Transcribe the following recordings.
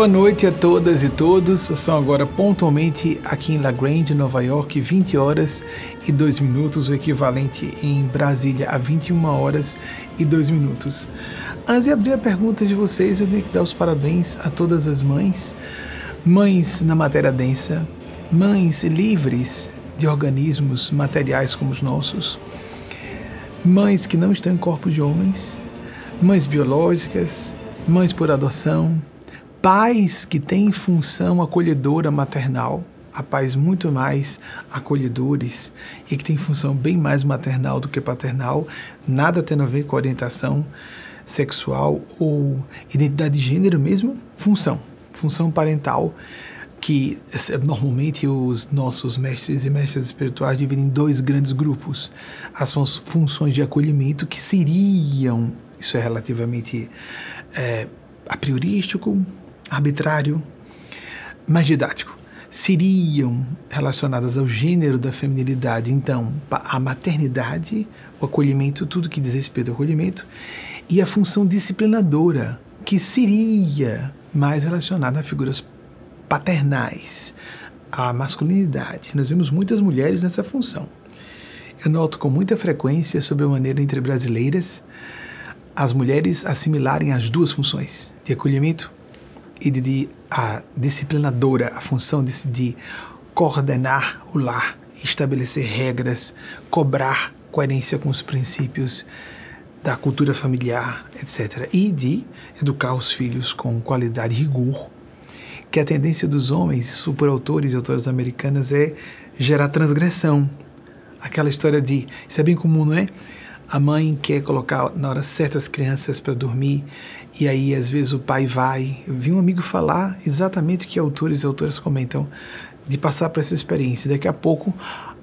Boa noite a todas e todos. São agora pontualmente aqui em La Grande, Nova York, 20 horas e 2 minutos, o equivalente em Brasília a 21 horas e 2 minutos. Antes de abrir a pergunta de vocês, eu tenho que dar os parabéns a todas as mães, mães na matéria densa, mães livres de organismos materiais como os nossos, mães que não estão em corpos de homens, mães biológicas, mães por adoção, pais que têm função acolhedora maternal, a pais muito mais acolhedores e que têm função bem mais maternal do que paternal, nada tendo a ver com orientação sexual ou identidade de gênero mesmo, função, função parental que normalmente os nossos mestres e mestras espirituais dividem em dois grandes grupos. As funções de acolhimento que seriam, isso é relativamente é, a priorístico, arbitrário, mas didático, seriam relacionadas ao gênero da feminilidade. Então, a maternidade, o acolhimento, tudo que diz respeito ao acolhimento, e a função disciplinadora, que seria mais relacionada a figuras paternais, a masculinidade. Nós vemos muitas mulheres nessa função. Eu noto com muita frequência, sobre a maneira entre brasileiras, as mulheres assimilarem as duas funções, de acolhimento e de, de a disciplinadora, a função de, de coordenar o lar, estabelecer regras, cobrar coerência com os princípios da cultura familiar, etc. E de educar os filhos com qualidade e rigor, que a tendência dos homens, isso por autores e autoras americanas, é gerar transgressão. Aquela história de, isso é bem comum, não é? A mãe quer colocar na hora certa as crianças para dormir e aí às vezes o pai vai. Eu vi um amigo falar exatamente o que autores e autoras comentam de passar por essa experiência. Daqui a pouco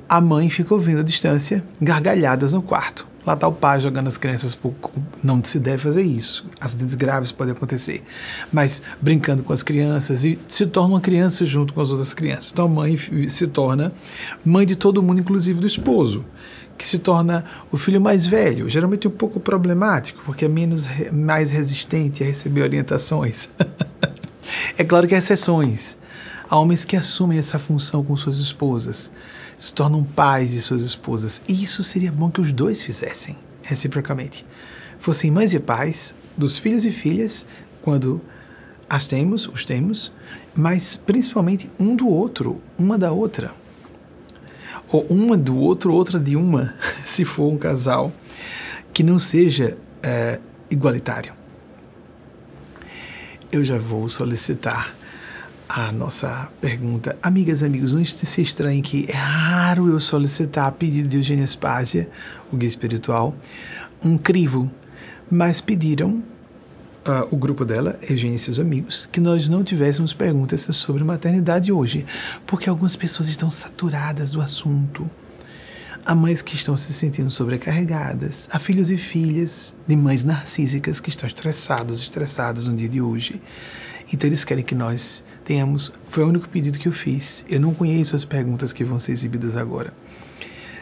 a mãe fica ouvindo à distância gargalhadas no quarto. Lá está o pai jogando as crianças por... Não se deve fazer isso. Acidentes graves podem acontecer. Mas brincando com as crianças e se torna uma criança junto com as outras crianças. Então a mãe se torna mãe de todo mundo, inclusive do esposo que se torna o filho mais velho, geralmente um pouco problemático, porque é menos mais resistente a receber orientações. é claro que há exceções. Há homens que assumem essa função com suas esposas, se tornam pais de suas esposas. E isso seria bom que os dois fizessem, reciprocamente. Fossem mães e pais dos filhos e filhas, quando as temos, os temos, mas principalmente um do outro, uma da outra ou uma do outro, outra de uma, se for um casal que não seja é, igualitário. Eu já vou solicitar a nossa pergunta. Amigas e amigos, não se estranhe que é raro eu solicitar a pedido de Eugênia Spásia, o guia espiritual, um crivo, mas pediram uh, o grupo dela, Eugênia e seus amigos, que nós não tivéssemos perguntas sobre maternidade hoje, porque algumas pessoas estão saturadas do assunto. Há mães que estão se sentindo sobrecarregadas, há filhos e filhas de mães narcísicas que estão estressados, estressadas no dia de hoje. Então eles querem que nós tenhamos. Foi o único pedido que eu fiz. Eu não conheço as perguntas que vão ser exibidas agora.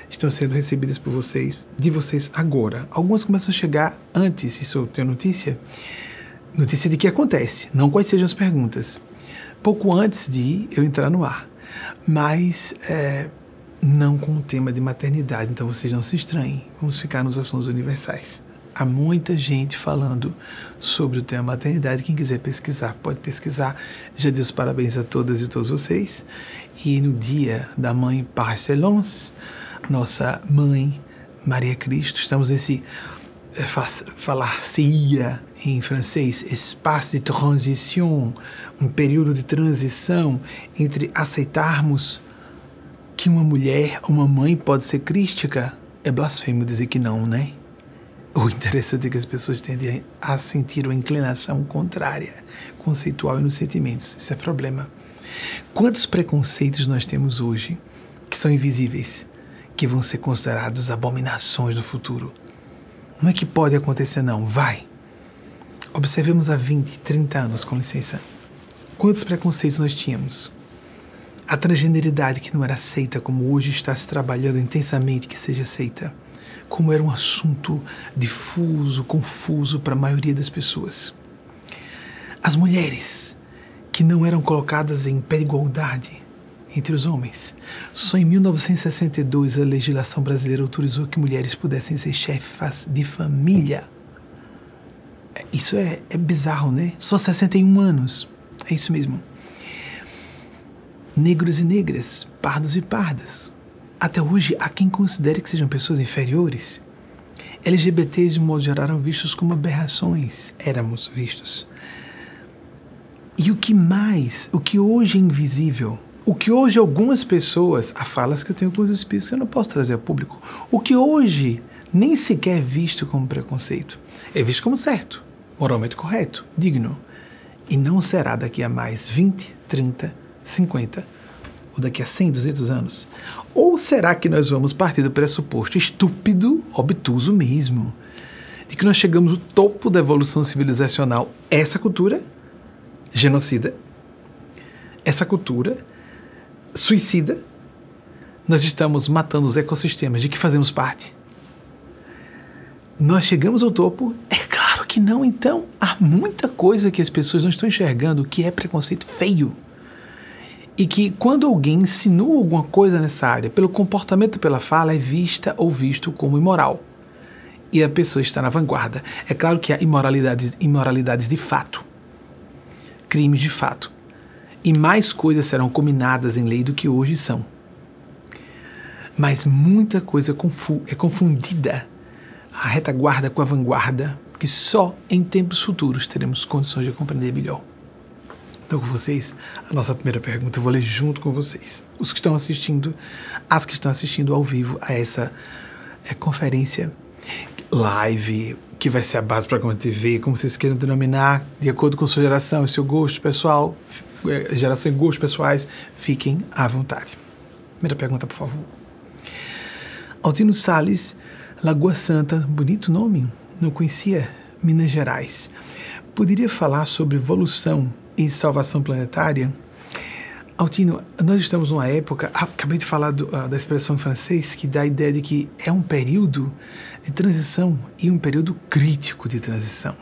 Estão sendo recebidas por vocês, de vocês agora. Algumas começam a chegar antes, isso eu tenho notícia notícia de que acontece, não quais sejam as perguntas. Pouco antes de eu entrar no ar, mas é, não com o tema de maternidade, então vocês não se estranhem, vamos ficar nos assuntos universais. Há muita gente falando sobre o tema maternidade. Quem quiser pesquisar, pode pesquisar. Já dei os parabéns a todas e todos vocês. E no dia da mãe Parcelons, nossa mãe Maria Cristo, estamos nesse falar-se-ia em francês espaço de transição, um período de transição entre aceitarmos que uma mulher, uma mãe pode ser crística, é blasfemo dizer que não, né? O interessante é que as pessoas tendem a sentir uma inclinação contrária, conceitual e nos sentimentos. Isso é problema. Quantos preconceitos nós temos hoje que são invisíveis, que vão ser considerados abominações no futuro? Não é que pode acontecer, não. Vai. Observemos há 20, 30 anos, com licença. Quantos preconceitos nós tínhamos? A transgeneridade que não era aceita, como hoje está se trabalhando intensamente que seja aceita. Como era um assunto difuso, confuso para a maioria das pessoas. As mulheres que não eram colocadas em pé de igualdade entre os homens. Só em 1962 a legislação brasileira autorizou que mulheres pudessem ser chefas de família. Isso é, é bizarro, né? Só 61 anos. É isso mesmo. Negros e negras, pardos e pardas. Até hoje, há quem considere que sejam pessoas inferiores. LGBTs, de modo geral, eram vistos como aberrações. Éramos vistos. E o que mais, o que hoje é invisível, o que hoje algumas pessoas, há falas que eu tenho com os espíritos que eu não posso trazer ao público, o que hoje nem sequer é visto como preconceito, é visto como certo, moralmente correto, digno. E não será daqui a mais 20, 30, 50 ou daqui a 100, 200 anos. Ou será que nós vamos partir do pressuposto estúpido, obtuso mesmo, de que nós chegamos ao topo da evolução civilizacional, essa cultura genocida, essa cultura suicida, nós estamos matando os ecossistemas de que fazemos parte. Nós chegamos ao topo? É claro que não. Então, há muita coisa que as pessoas não estão enxergando que é preconceito feio. E que quando alguém insinua alguma coisa nessa área, pelo comportamento, pela fala, é vista ou visto como imoral. E a pessoa está na vanguarda. É claro que há imoralidades, imoralidades de fato crimes de fato. E mais coisas serão combinadas em lei do que hoje são. Mas muita coisa confu é confundida, a retaguarda com a vanguarda, que só em tempos futuros teremos condições de compreender melhor. Então, com vocês, a nossa primeira pergunta eu vou ler junto com vocês. Os que estão assistindo, as que estão assistindo ao vivo a essa é, conferência live, que vai ser a base para a TV, como vocês queiram denominar, de acordo com sua geração e seu gosto pessoal, geração e gostos pessoais, fiquem à vontade. Primeira pergunta, por favor. Altino Sales, Lagoa Santa, bonito nome, não conhecia Minas Gerais. Poderia falar sobre evolução e salvação planetária? Altino, nós estamos numa época, ah, acabei de falar do, ah, da expressão em francês, que dá a ideia de que é um período de transição e um período crítico de transição.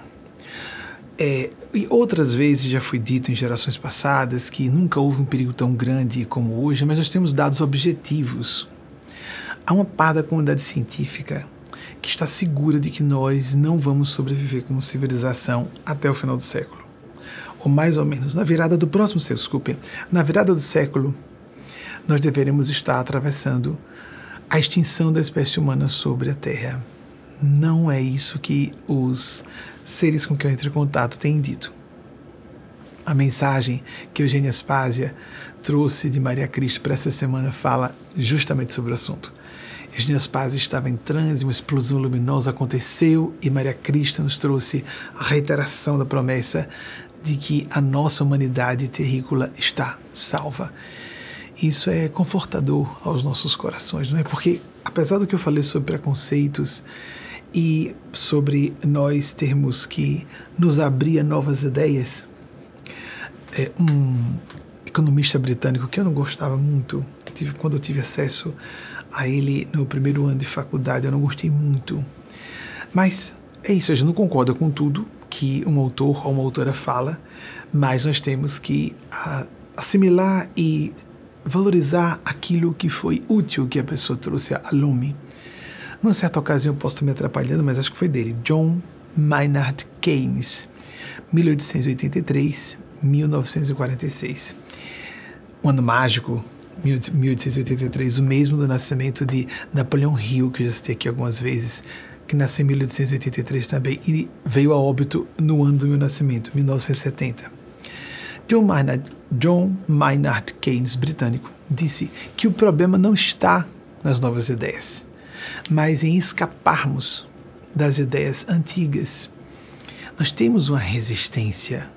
É, e outras vezes já foi dito em gerações passadas que nunca houve um perigo tão grande como hoje, mas nós temos dados objetivos. Há uma parte da comunidade científica que está segura de que nós não vamos sobreviver como civilização até o final do século ou mais ou menos na virada do próximo século, desculpe, na virada do século, nós deveremos estar atravessando a extinção da espécie humana sobre a Terra. Não é isso que os seres com quem eu entro em contato têm dito. A mensagem que Eugênia Aspásia trouxe de Maria Cristo para essa semana fala justamente sobre o assunto. Eugênia Aspásia estava em transe, uma explosão luminosa aconteceu e Maria Cristo nos trouxe a reiteração da promessa de que a nossa humanidade terrícola está salva. Isso é confortador aos nossos corações, não é? Porque, apesar do que eu falei sobre preconceitos e sobre nós termos que nos abrir a novas ideias, é, um economista britânico que eu não gostava muito, quando eu tive acesso a ele no primeiro ano de faculdade, eu não gostei muito. Mas é isso, a gente não concorda com tudo, que um autor ou uma autora fala, mas nós temos que a, assimilar e valorizar aquilo que foi útil que a pessoa trouxe a lume. Numa certa ocasião, eu posso estar me atrapalhando, mas acho que foi dele, John Maynard Keynes, 1883-1946. Um ano mágico, 1883, o mesmo do nascimento de Napoleão Hill, que eu já citei aqui algumas vezes, que nasceu em 1883 também e veio a óbito no ano do meu nascimento, 1970. John Maynard, John Maynard Keynes, britânico, disse que o problema não está nas novas ideias, mas em escaparmos das ideias antigas. Nós temos uma resistência,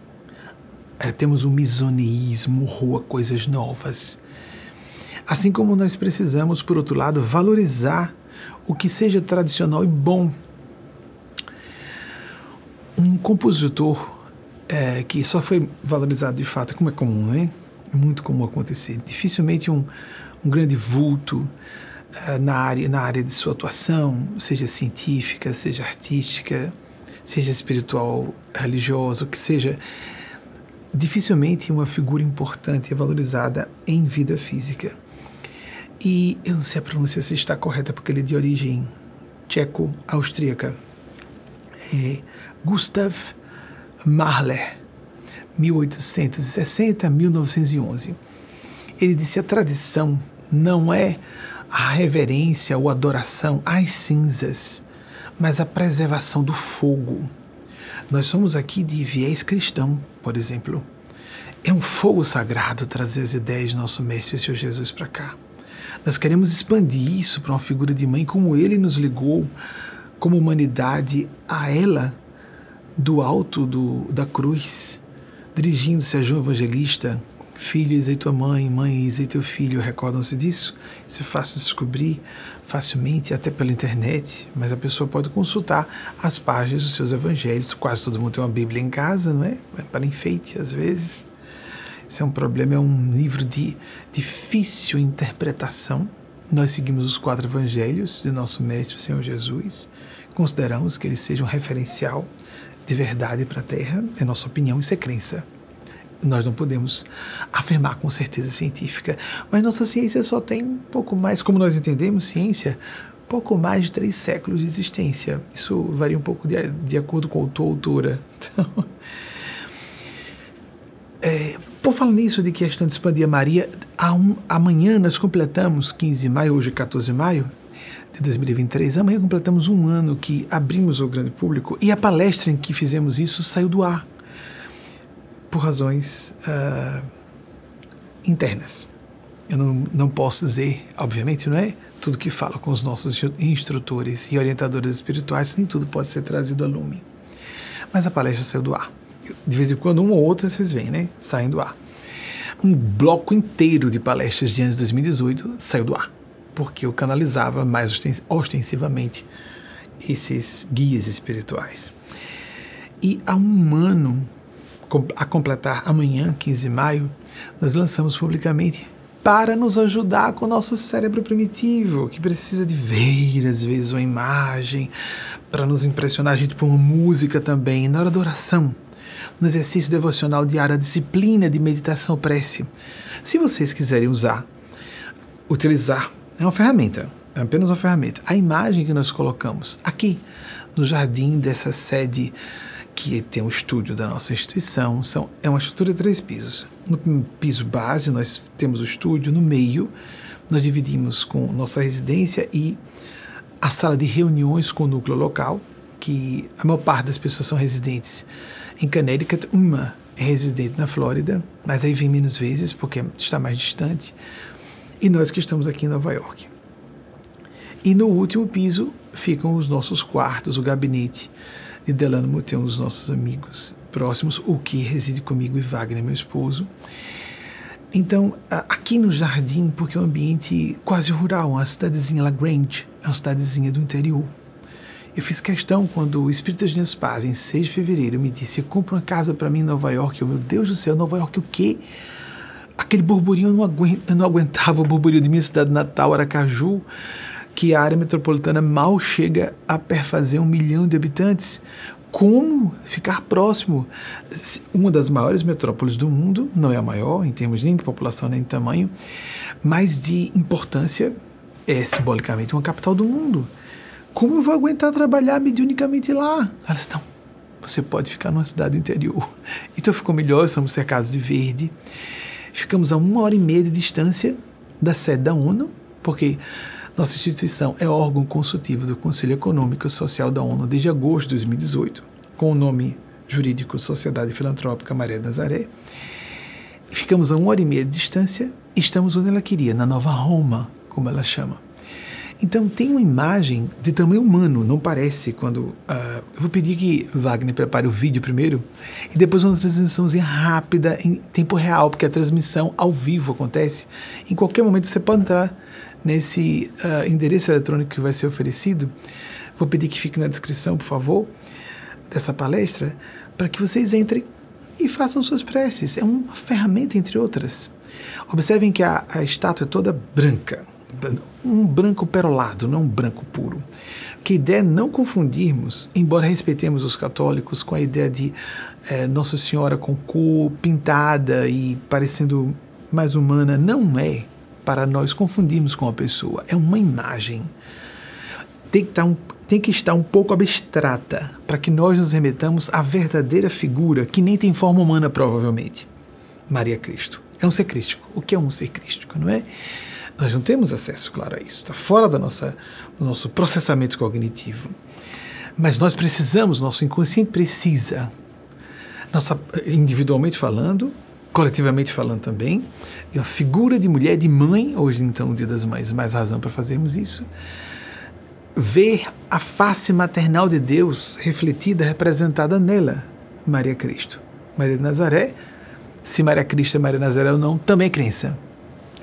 eh, temos um misoneísmo, rua coisas novas. Assim como nós precisamos, por outro lado, valorizar o que seja tradicional e bom. Um compositor é, que só foi valorizado de fato, como é comum, né? É muito comum acontecer. Dificilmente um, um grande vulto na, área, na área de sua atuação, seja científica, seja artística, seja espiritual, religiosa, o que seja, dificilmente uma figura importante é valorizada em vida física. E eu não sei a pronúncia se está correta, porque ele é de origem tcheco-austríaca. É Gustav Mahler, 1860-1911. Ele disse: a tradição não é a reverência ou adoração às cinzas, mas a preservação do fogo. Nós somos aqui de viés cristão, por exemplo. É um fogo sagrado trazer as ideias de nosso Mestre Senhor Jesus para cá. Nós queremos expandir isso para uma figura de mãe como ele nos ligou, como humanidade, a ela, do alto do, da cruz, dirigindo-se a João Evangelista, Filho, eis tua mãe, mãe, eis teu filho. Recordam-se disso? Isso é fácil descobrir facilmente, até pela internet, mas a pessoa pode consultar as páginas dos seus evangelhos. Quase todo mundo tem uma Bíblia em casa, não é? Para enfeite, às vezes. Isso é um problema, é um livro de difícil interpretação. Nós seguimos os quatro evangelhos de nosso Mestre, Senhor Jesus. Consideramos que eles sejam um referencial de verdade para a Terra. É nossa opinião, isso é crença nós não podemos afirmar com certeza científica, mas nossa ciência só tem pouco mais, como nós entendemos ciência, pouco mais de três séculos de existência. Isso varia um pouco de, de acordo com a tua autora. Então, é, por falar nisso de questão de expandir a Maria, um, amanhã nós completamos 15 de maio, hoje é 14 de maio de 2023, amanhã completamos um ano que abrimos ao grande público e a palestra em que fizemos isso saiu do ar por razões uh, internas. Eu não, não posso dizer, obviamente, não é tudo que falo com os nossos instrutores e orientadores espirituais, nem tudo pode ser trazido a lume. Mas a palestra saiu do ar. De vez em quando, uma ou outra, vocês veem, né? Saem do ar. Um bloco inteiro de palestras de anos de 2018 saiu do ar, porque eu canalizava mais ostensivamente esses guias espirituais. E há um ano a completar amanhã, 15 de maio, nós lançamos publicamente para nos ajudar com o nosso cérebro primitivo, que precisa de ver, às vezes, uma imagem, para nos impressionar a gente por uma música também, na hora da oração, no exercício devocional diário, a disciplina de meditação prece. Se vocês quiserem usar, utilizar, é uma ferramenta, é apenas uma ferramenta. A imagem que nós colocamos aqui no jardim dessa sede que tem um estúdio da nossa instituição. São, é uma estrutura de três pisos. No piso base, nós temos o estúdio, no meio, nós dividimos com nossa residência e a sala de reuniões com o núcleo local, que a maior parte das pessoas são residentes em Connecticut, uma é residente na Flórida, mas aí vem menos vezes porque está mais distante, e nós que estamos aqui em Nova York. E no último piso ficam os nossos quartos, o gabinete e Delano Muté, um dos nossos amigos próximos, o que reside comigo e Wagner, meu esposo. Então, aqui no jardim, porque é um ambiente quase rural, uma cidadezinha La Grange, é uma cidadezinha do interior. Eu fiz questão quando o Espírito de Minhas Paz, em 6 de fevereiro, me disse: compra uma casa para mim em Nova York. Eu, meu Deus do céu, Nova York o quê? Aquele burburinho, eu não, aguento, eu não aguentava o burburinho de minha cidade natal, Aracaju que a área metropolitana mal chega a perfazer um milhão de habitantes. Como ficar próximo? Uma das maiores metrópoles do mundo, não é a maior em termos nem de população nem de tamanho, mas de importância, é simbolicamente uma capital do mundo. Como eu vou aguentar trabalhar mediunicamente lá? Elas não. Você pode ficar numa cidade do interior. Então ficou melhor, somos cercados de verde. Ficamos a uma hora e meia de distância da sede da ONU, porque nossa instituição é órgão consultivo do Conselho Econômico e Social da ONU desde agosto de 2018, com o nome jurídico Sociedade Filantrópica Maria Nazaré. Ficamos a uma hora e meia de distância e estamos onde ela queria, na Nova Roma, como ela chama. Então tem uma imagem de tamanho humano, não parece quando. Uh, eu vou pedir que Wagner prepare o vídeo primeiro e depois uma transmissãozinha rápida em tempo real, porque a transmissão ao vivo acontece. Em qualquer momento você pode entrar nesse uh, endereço eletrônico que vai ser oferecido. Vou pedir que fique na descrição, por favor, dessa palestra, para que vocês entrem e façam suas preces. É uma ferramenta, entre outras. Observem que a, a estátua é toda branca, um branco perolado, não um branco puro. Que a ideia é não confundirmos, embora respeitemos os católicos, com a ideia de é, Nossa Senhora com cor pintada e parecendo mais humana, não é para nós confundirmos com a pessoa, é uma imagem. Tem que estar um, tem que estar um pouco abstrata para que nós nos remetamos à verdadeira figura que nem tem forma humana, provavelmente. Maria Cristo. É um ser crístico. O que é um ser crístico, não é? Nós não temos acesso, claro, a isso. Está fora da nossa, do nosso processamento cognitivo. Mas nós precisamos, nosso inconsciente precisa, nossa, individualmente falando, coletivamente falando também, de uma figura de mulher, de mãe, hoje então, o Dia das Mães, mais razão para fazermos isso, ver a face maternal de Deus refletida, representada nela, Maria Cristo. Maria de Nazaré, se Maria Cristo é Maria Nazaré ou não, também é crença.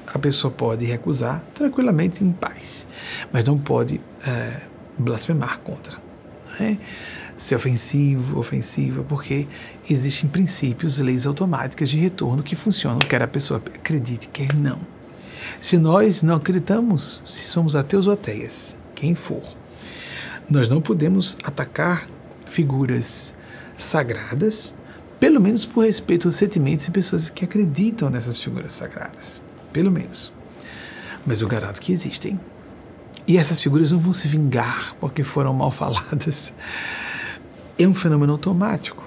A pessoa pode recusar tranquilamente em paz, mas não pode é, blasfemar contra. Né? Ser ofensivo, ofensiva, porque existem princípios, leis automáticas de retorno que funcionam, quer a pessoa acredite, quer não. Se nós não acreditamos, se somos ateus ou ateias, quem for, nós não podemos atacar figuras sagradas pelo menos por respeito aos sentimentos e pessoas que acreditam nessas figuras sagradas. Pelo menos. Mas eu garanto que existem. E essas figuras não vão se vingar porque foram mal faladas. É um fenômeno automático.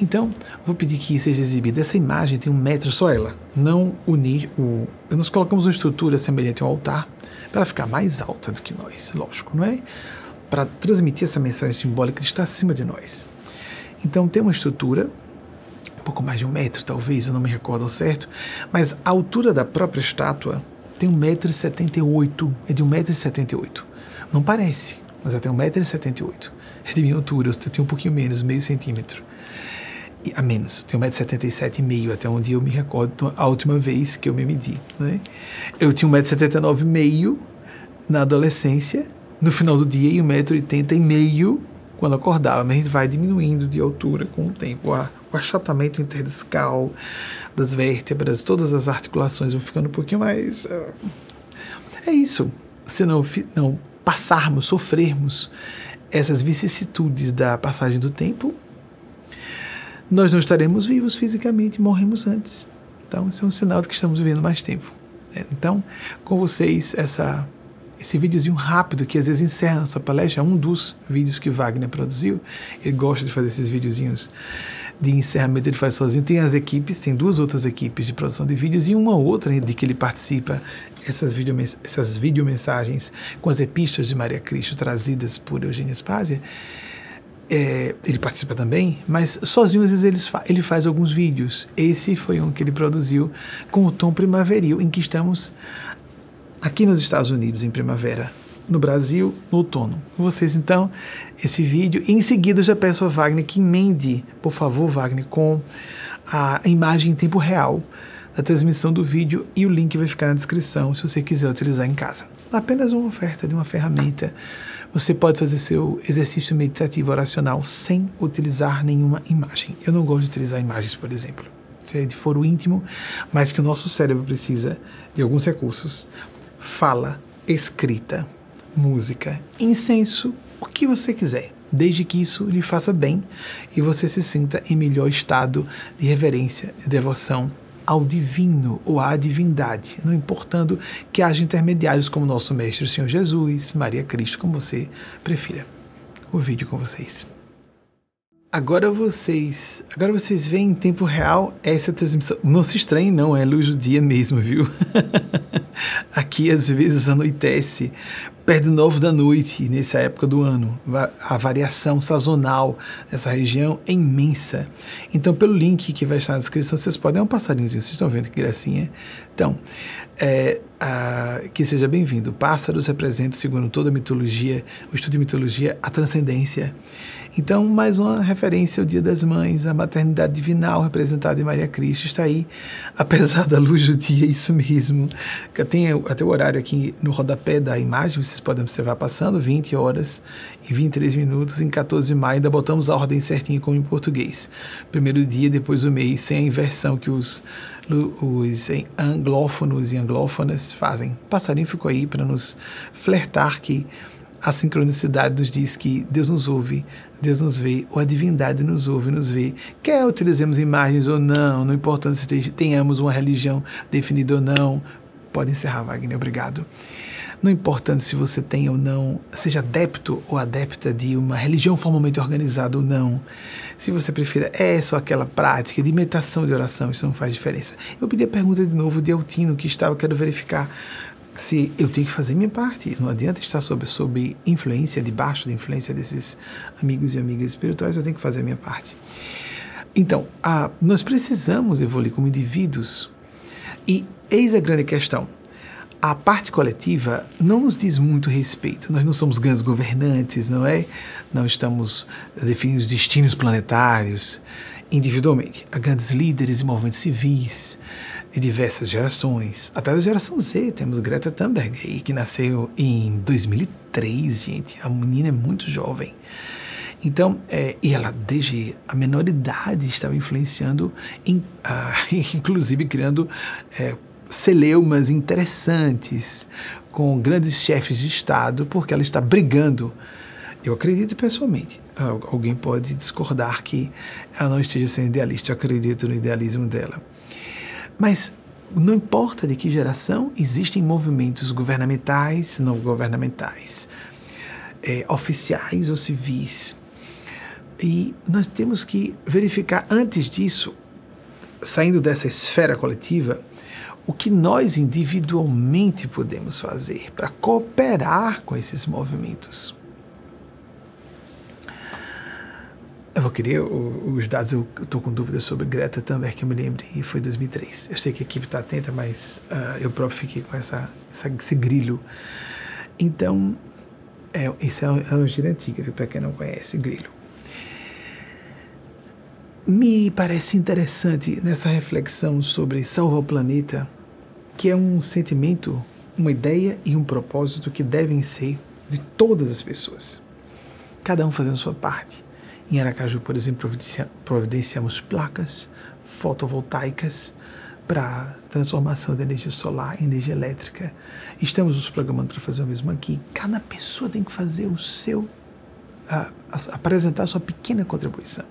Então, vou pedir que seja exibida. Essa imagem tem um metro, só ela. Não unir o. Nós colocamos uma estrutura semelhante ao altar para ficar mais alta do que nós, lógico, não é? Para transmitir essa mensagem simbólica de estar acima de nós. Então tem uma estrutura, um pouco mais de um metro talvez, eu não me recordo certo, mas a altura da própria estátua tem 1,78m, é de 1,78m. Não parece, mas ela tem 1,78m. De minha altura, eu tenho um pouquinho menos, meio centímetro. A menos, tenho 1,77m, até onde eu me recordo a última vez que eu me medi. Né? Eu tinha 1,79m na adolescência, no final do dia, e 1,80m quando acordava, mas a gente vai diminuindo de altura com o tempo. O achatamento interdiscal das vértebras, todas as articulações vão ficando um pouquinho mais. Uh, é isso. Se não, não passarmos, sofrermos essas vicissitudes da passagem do tempo, nós não estaremos vivos fisicamente, morremos antes. Então, isso é um sinal de que estamos vivendo mais tempo. Então, com vocês, essa esse videozinho rápido que às vezes encerra nossa palestra, é um dos vídeos que Wagner produziu. Ele gosta de fazer esses videozinhos de encerramento, ele faz sozinho. Tem as equipes, tem duas outras equipes de produção de vídeos e uma outra de que ele participa, essas, video, essas videomensagens com as epístolas de Maria Cristo trazidas por Eugênia Spazia. É, ele participa também, mas sozinho às vezes fa ele faz alguns vídeos. Esse foi um que ele produziu com o tom primaveril, em que estamos aqui nos Estados Unidos em primavera, no Brasil no outono. Vocês então esse vídeo. Em seguida já peço a Wagner que emende, por favor, Wagner, com a imagem em tempo real da transmissão do vídeo e o link vai ficar na descrição se você quiser utilizar em casa. Apenas uma oferta de uma ferramenta. Você pode fazer seu exercício meditativo oracional sem utilizar nenhuma imagem. Eu não gosto de utilizar imagens, por exemplo. Se é de foro íntimo, mas que o nosso cérebro precisa de alguns recursos fala, escrita, música, incenso, o que você quiser, desde que isso lhe faça bem e você se sinta em melhor estado de reverência e devoção ao divino ou à divindade, não importando que haja intermediários como nosso Mestre o Senhor Jesus, Maria Cristo, como você prefira. O vídeo com vocês. Agora vocês, agora vocês veem em tempo real essa transmissão. Não se estranhe, não, é luz do dia mesmo, viu? Aqui às vezes anoitece perto do novo da noite nessa época do ano. A variação sazonal nessa região é imensa. Então, pelo link que vai estar na descrição, vocês podem. É um passarinhozinho, vocês estão vendo que gracinha. Então, é, a, que seja bem-vindo. Pássaros representam, segundo toda a mitologia, o estudo de mitologia, a transcendência. Então, mais uma referência ao Dia das Mães, a maternidade divinal representada em Maria Cristo está aí, apesar da luz do dia, isso mesmo. Tem até o horário aqui no rodapé da imagem, vocês podem observar passando, 20 horas e 23 minutos, em 14 de maio, ainda botamos a ordem certinha como em português. Primeiro dia, depois o mês, sem a inversão que os os anglófonos e anglófonas fazem. O passarinho ficou aí para nos flertar que a sincronicidade nos diz que Deus nos ouve, Deus nos vê, ou a divindade nos ouve, nos vê. Quer utilizemos imagens ou não, não importa se tenhamos uma religião definida ou não. Pode encerrar, Wagner, obrigado. Não importando se você tem ou não, seja adepto ou adepta de uma religião formalmente organizada ou não, se você prefira essa ou aquela prática de imitação de oração, isso não faz diferença. Eu pedi a pergunta de novo de Altino, que estava, quero verificar se eu tenho que fazer minha parte. Não adianta estar sob, sob influência, debaixo da influência desses amigos e amigas espirituais, eu tenho que fazer a minha parte. Então, a, nós precisamos evoluir como indivíduos. E eis a grande questão a parte coletiva não nos diz muito respeito. Nós não somos grandes governantes, não é? Não estamos definindo os destinos planetários individualmente. Há grandes líderes e movimentos civis de diversas gerações. Até da geração Z, temos Greta Thunberg, aí, que nasceu em 2003, gente. A menina é muito jovem. Então, é, e ela desde a menor idade estava influenciando, em, ah, inclusive criando é, celeumas interessantes com grandes chefes de Estado, porque ela está brigando. Eu acredito pessoalmente. Alguém pode discordar que ela não esteja sendo idealista. Eu acredito no idealismo dela. Mas não importa de que geração, existem movimentos governamentais, não governamentais, é, oficiais ou civis. E nós temos que verificar antes disso, saindo dessa esfera coletiva, o que nós individualmente podemos fazer para cooperar com esses movimentos. Eu vou querer os dados, eu estou com dúvidas sobre Greta Thunberg, que eu me lembro, e foi 2003. Eu sei que a equipe está atenta, mas uh, eu próprio fiquei com essa, essa esse grilho. Então, é, isso é, é uma gira antiga, para quem não conhece, grilho. Me parece interessante nessa reflexão sobre salvar o planeta que é um sentimento, uma ideia e um propósito que devem ser de todas as pessoas, cada um fazendo sua parte. Em Aracaju, por exemplo, providenciamos placas fotovoltaicas para transformação da energia solar em energia elétrica. Estamos nos programando para fazer o mesmo aqui. Cada pessoa tem que fazer o seu, apresentar a sua pequena contribuição,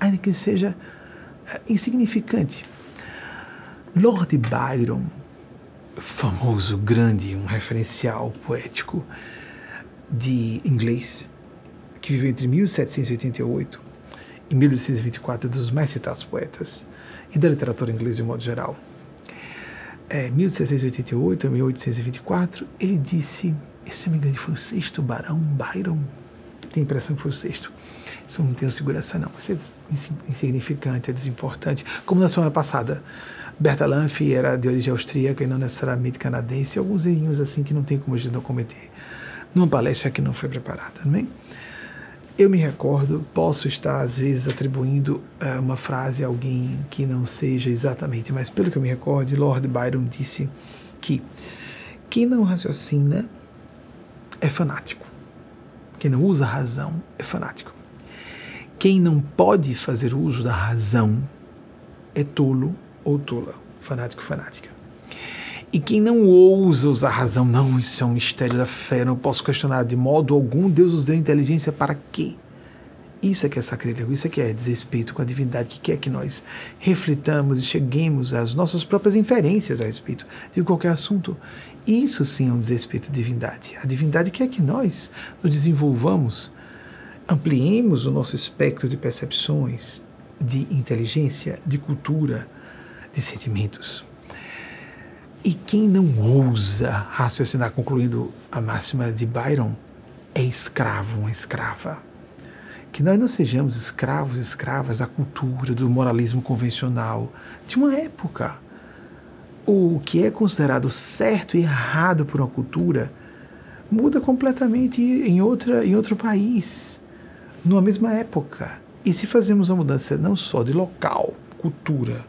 ainda que seja a, insignificante Lord Byron, famoso, grande, um referencial poético de inglês, que viveu entre 1788 e 1824, dos mais citados poetas e da literatura inglesa de modo geral. É, 1788 a 1824, ele disse, se não me engano, foi o sexto Barão Byron, tenho a impressão que foi o sexto. Isso não tenho segurança não, mas é insignificante, é desimportante. Como na semana passada, Berta Lanff era de origem austríaca e não necessariamente canadense, alguns errinhos assim que não tem como a gente não cometer numa palestra que não foi preparada, não é? Eu me recordo, posso estar às vezes atribuindo uh, uma frase a alguém que não seja exatamente, mas pelo que eu me recordo, Lord Byron disse que quem não raciocina é fanático. Quem não usa razão é fanático. Quem não pode fazer uso da razão é tolo ou tola, fanático, fanática. E quem não ousa usar razão, não, isso é um mistério da fé, não posso questionar de modo algum, Deus nos deu inteligência para quê? Isso é que é sacrilégio, isso é que é desrespeito com a divindade, que quer que nós reflitamos e cheguemos às nossas próprias inferências a respeito de qualquer assunto. Isso sim é um desrespeito à divindade. A divindade quer que nós nos desenvolvamos, ampliemos o nosso espectro de percepções, de inteligência, de cultura, de sentimentos. E quem não ousa raciocinar, concluindo a máxima de Byron, é escravo, uma escrava. Que nós não sejamos escravos, escravas da cultura, do moralismo convencional de uma época. O que é considerado certo e errado por uma cultura muda completamente em, outra, em outro país, numa mesma época. E se fazemos a mudança não só de local, cultura,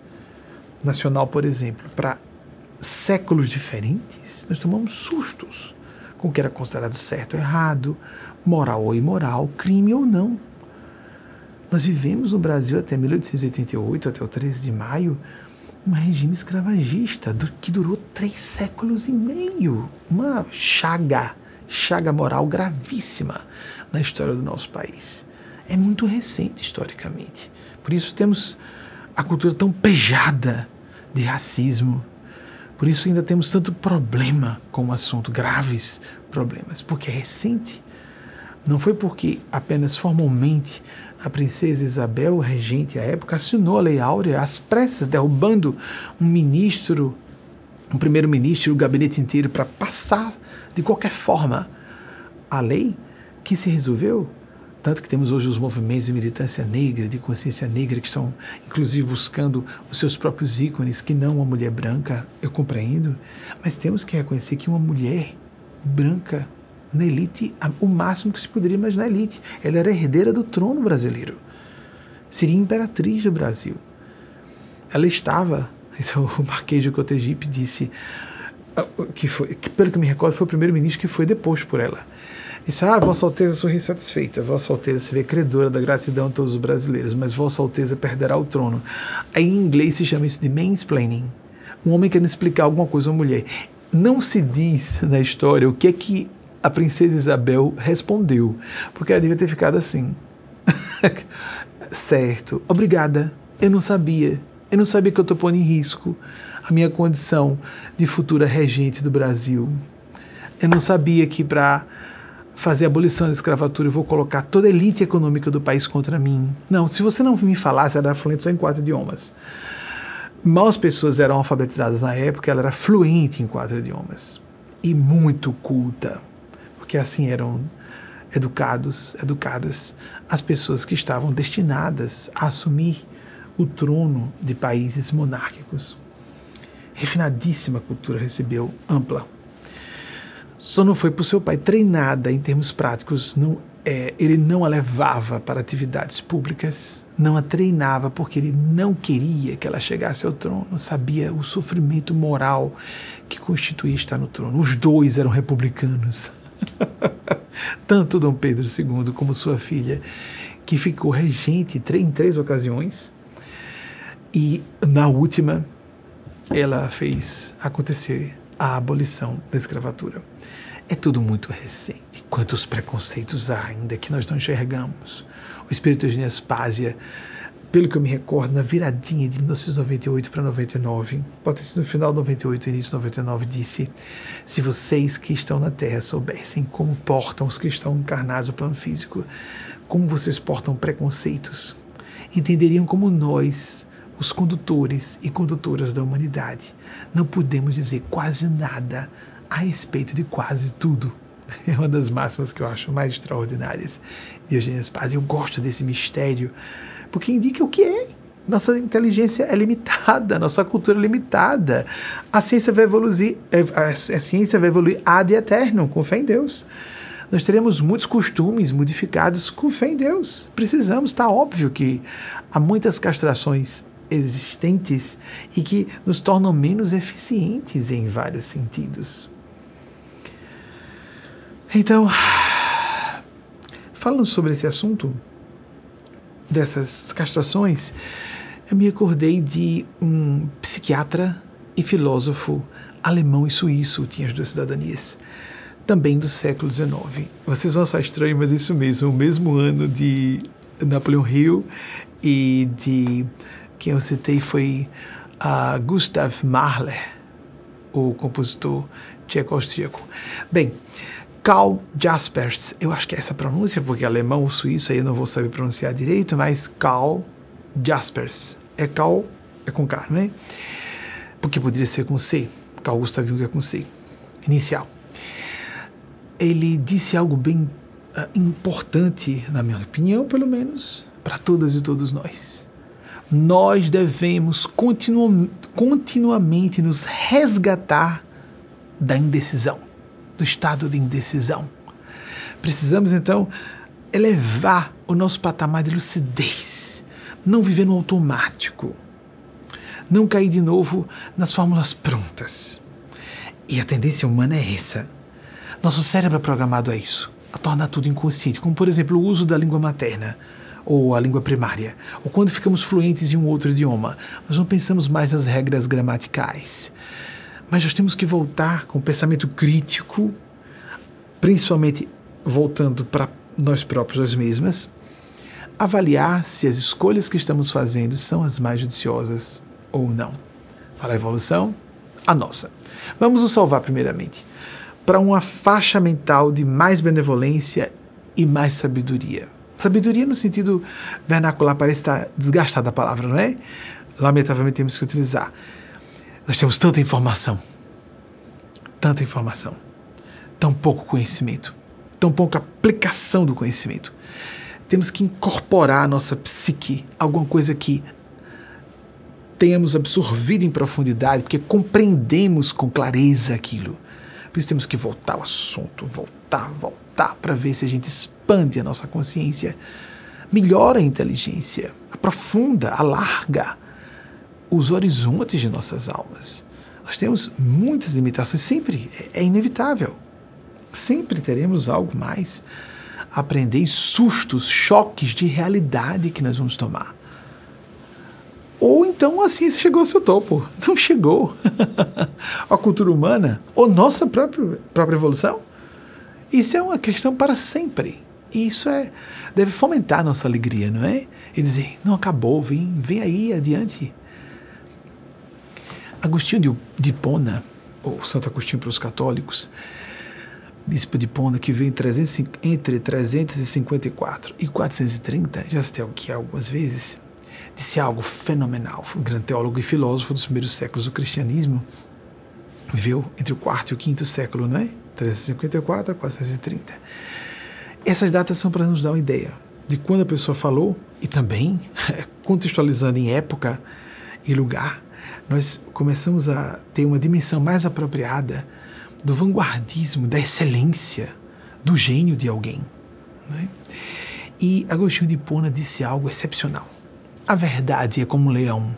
nacional, por exemplo, para séculos diferentes, nós tomamos sustos com o que era considerado certo ou errado, moral ou imoral, crime ou não. Nós vivemos no Brasil até 1888, até o 13 de maio, um regime escravagista que durou três séculos e meio. Uma chaga, chaga moral gravíssima na história do nosso país. É muito recente historicamente. Por isso temos a cultura tão pejada de racismo. Por isso ainda temos tanto problema com o assunto, graves problemas, porque é recente. Não foi porque apenas formalmente a princesa Isabel, regente à época, assinou a Lei Áurea às pressas, derrubando um ministro, um primeiro-ministro, o gabinete inteiro, para passar de qualquer forma a lei que se resolveu. Tanto que temos hoje os movimentos de militância negra, de consciência negra, que estão inclusive buscando os seus próprios ícones, que não uma mulher branca, eu compreendo, mas temos que reconhecer que uma mulher branca na elite, o máximo que se poderia imaginar na elite. Ela era herdeira do trono brasileiro. Seria imperatriz do Brasil. Ela estava, então, o Marquês de Cotegipe disse, que foi, que, pelo que me recordo, foi o primeiro-ministro que foi deposto por ela. Disse, ah, Vossa Alteza, sou insatisfeita. Vossa Alteza se vê credora da gratidão a todos os brasileiros, mas Vossa Alteza perderá o trono. Aí em inglês se chama isso de mansplaining. Um homem querendo explicar alguma coisa a uma mulher. Não se diz na história o que é que a princesa Isabel respondeu, porque ela devia ter ficado assim. certo, obrigada, eu não sabia. Eu não sabia que eu estou pondo em risco a minha condição de futura regente do Brasil. Eu não sabia que para fazer a abolição da escravatura eu vou colocar toda a elite econômica do país contra mim. Não, se você não me falasse, era fluente só em quatro idiomas. Mal as pessoas eram alfabetizadas na época, ela era fluente em quatro idiomas. E muito culta porque assim eram educados, educadas as pessoas que estavam destinadas a assumir o trono de países monárquicos. Refinadíssima cultura recebeu ampla. Só não foi por seu pai treinada em termos práticos, não é, ele não a levava para atividades públicas, não a treinava porque ele não queria que ela chegasse ao trono, sabia o sofrimento moral que constituía estar no trono. Os dois eram republicanos. Tanto Dom Pedro II como sua filha, que ficou regente em três ocasiões, e na última ela fez acontecer a abolição da escravatura. É tudo muito recente. Quantos preconceitos há ainda que nós não enxergamos. O espírito de Nespásia pelo que eu me recordo, na viradinha de 1998 para 99, pode sido no final de 98, início de 99, disse: Se vocês que estão na Terra soubessem como portam os que estão encarnados no plano físico, como vocês portam preconceitos, entenderiam como nós, os condutores e condutoras da humanidade, não podemos dizer quase nada a respeito de quase tudo. É uma das máximas que eu acho mais extraordinárias de Eugênia Spaz. Eu gosto desse mistério porque indica o que é. Nossa inteligência é limitada, nossa cultura é limitada. A ciência vai evoluir, é, a ciência vai evoluir ad eterno, com fé em Deus. Nós teremos muitos costumes modificados com fé em Deus. Precisamos, está óbvio que há muitas castrações existentes e que nos tornam menos eficientes em vários sentidos. Então, falando sobre esse assunto, dessas castrações, eu me acordei de um psiquiatra e filósofo alemão e suíço, tinha as duas cidadanias, também do século XIX. Vocês vão achar estranho, mas é isso mesmo, o mesmo ano de Napoleão Hill e de quem eu citei foi uh, Gustav Mahler, o compositor tcheco-austríaco. Bem, Karl Jaspers, eu acho que é essa pronúncia, porque alemão ou suíço aí eu não vou saber pronunciar direito, mas Karl Jaspers. É Karl, é com K, não é? Porque poderia ser com C. Carl Gustav Jung é com C. Inicial. Ele disse algo bem uh, importante, na minha opinião, pelo menos, para todas e todos nós. Nós devemos continu continuamente nos resgatar da indecisão do estado de indecisão. Precisamos então elevar o nosso patamar de lucidez, não viver no automático, não cair de novo nas fórmulas prontas. E a tendência humana é essa. Nosso cérebro é programado a isso, a tornar tudo inconsciente, como por exemplo o uso da língua materna. Ou a língua primária, ou quando ficamos fluentes em um outro idioma, nós não pensamos mais nas regras gramaticais. Mas nós temos que voltar com o pensamento crítico, principalmente voltando para nós próprios, nós mesmas, avaliar se as escolhas que estamos fazendo são as mais judiciosas ou não. Para a evolução, a nossa. Vamos nos salvar primeiramente para uma faixa mental de mais benevolência e mais sabedoria. Sabedoria no sentido vernacular parece estar desgastada a palavra, não é? Lamentavelmente temos que utilizar. Nós temos tanta informação, tanta informação, tão pouco conhecimento, tão pouca aplicação do conhecimento. Temos que incorporar a nossa psique, alguma coisa que tenhamos absorvido em profundidade, porque compreendemos com clareza aquilo. Por isso temos que voltar ao assunto, voltar, voltar, para ver se a gente expande a nossa consciência, melhora a inteligência, aprofunda, alarga os horizontes de nossas almas. Nós temos muitas limitações, sempre é inevitável. Sempre teremos algo mais a aprender, sustos, choques de realidade que nós vamos tomar. Ou então a ciência chegou ao seu topo. Não chegou. a cultura humana, ou nossa própria, própria evolução. Isso é uma questão para sempre. E isso é, deve fomentar nossa alegria, não é? E dizer, não acabou, vem, vem aí adiante. Agostinho de, de Hipona, ou Santo Agostinho para os católicos, bispo de Hipona, que veio entre 354 e 430, já citei aqui algumas vezes, disse algo fenomenal. Um grande teólogo e filósofo dos primeiros séculos do cristianismo. Viveu entre o quarto e o quinto século, não é? 354 a 430. Essas datas são para nos dar uma ideia de quando a pessoa falou e também contextualizando em época e lugar, nós começamos a ter uma dimensão mais apropriada do vanguardismo, da excelência, do gênio de alguém. É? E Agostinho de Hipona disse algo excepcional. A verdade é como um leão.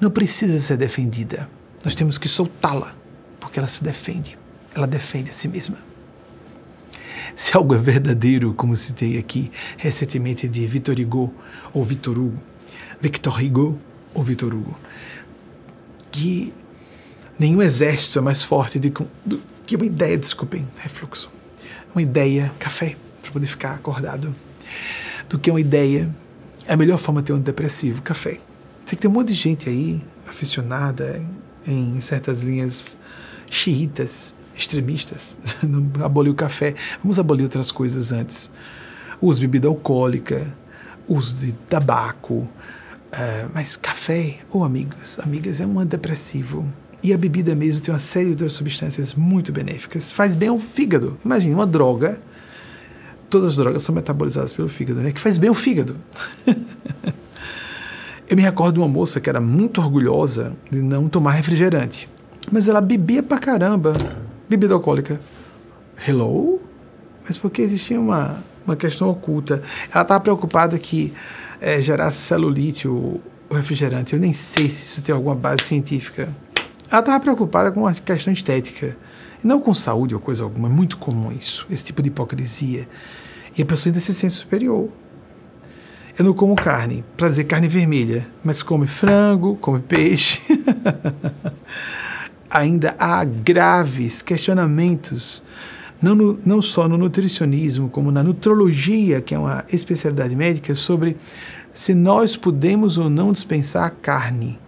Não precisa ser defendida. Nós temos que soltá-la, porque ela se defende. Ela defende a si mesma. Se algo é verdadeiro, como citei aqui recentemente de Victor Hugo ou Victor Hugo, Victor Hugo ou Victor Hugo, que nenhum exército é mais forte do que uma ideia, desculpem, refluxo, uma ideia, café, para poder ficar acordado, do que uma ideia é a melhor forma de ter um depressivo, café. Tem que ter um monte de gente aí, aficionada em, em certas linhas xiitas, extremistas, não abolir o café. Vamos abolir outras coisas antes. O uso de bebida alcoólica, uso de tabaco, uh, mas café, ou oh, amigos, amigas, é um antidepressivo. E a bebida mesmo tem uma série de outras substâncias muito benéficas. Faz bem ao fígado. Imagine, uma droga todas as drogas são metabolizadas pelo fígado, né? Que faz bem o fígado. Eu me recordo de uma moça que era muito orgulhosa de não tomar refrigerante, mas ela bebia pra caramba, bebida alcoólica. Hello? Mas porque existia uma, uma questão oculta. Ela estava preocupada que é, gerasse celulite o, o refrigerante. Eu nem sei se isso tem alguma base científica. Ela estava preocupada com a questão estética. E não com saúde ou coisa alguma. É muito comum isso, esse tipo de hipocrisia. E a pessoa ainda se sente superior. Eu não como carne, para dizer carne vermelha, mas come frango, come peixe. ainda há graves questionamentos, não, no, não só no nutricionismo, como na nutrologia, que é uma especialidade médica, sobre se nós podemos ou não dispensar a carne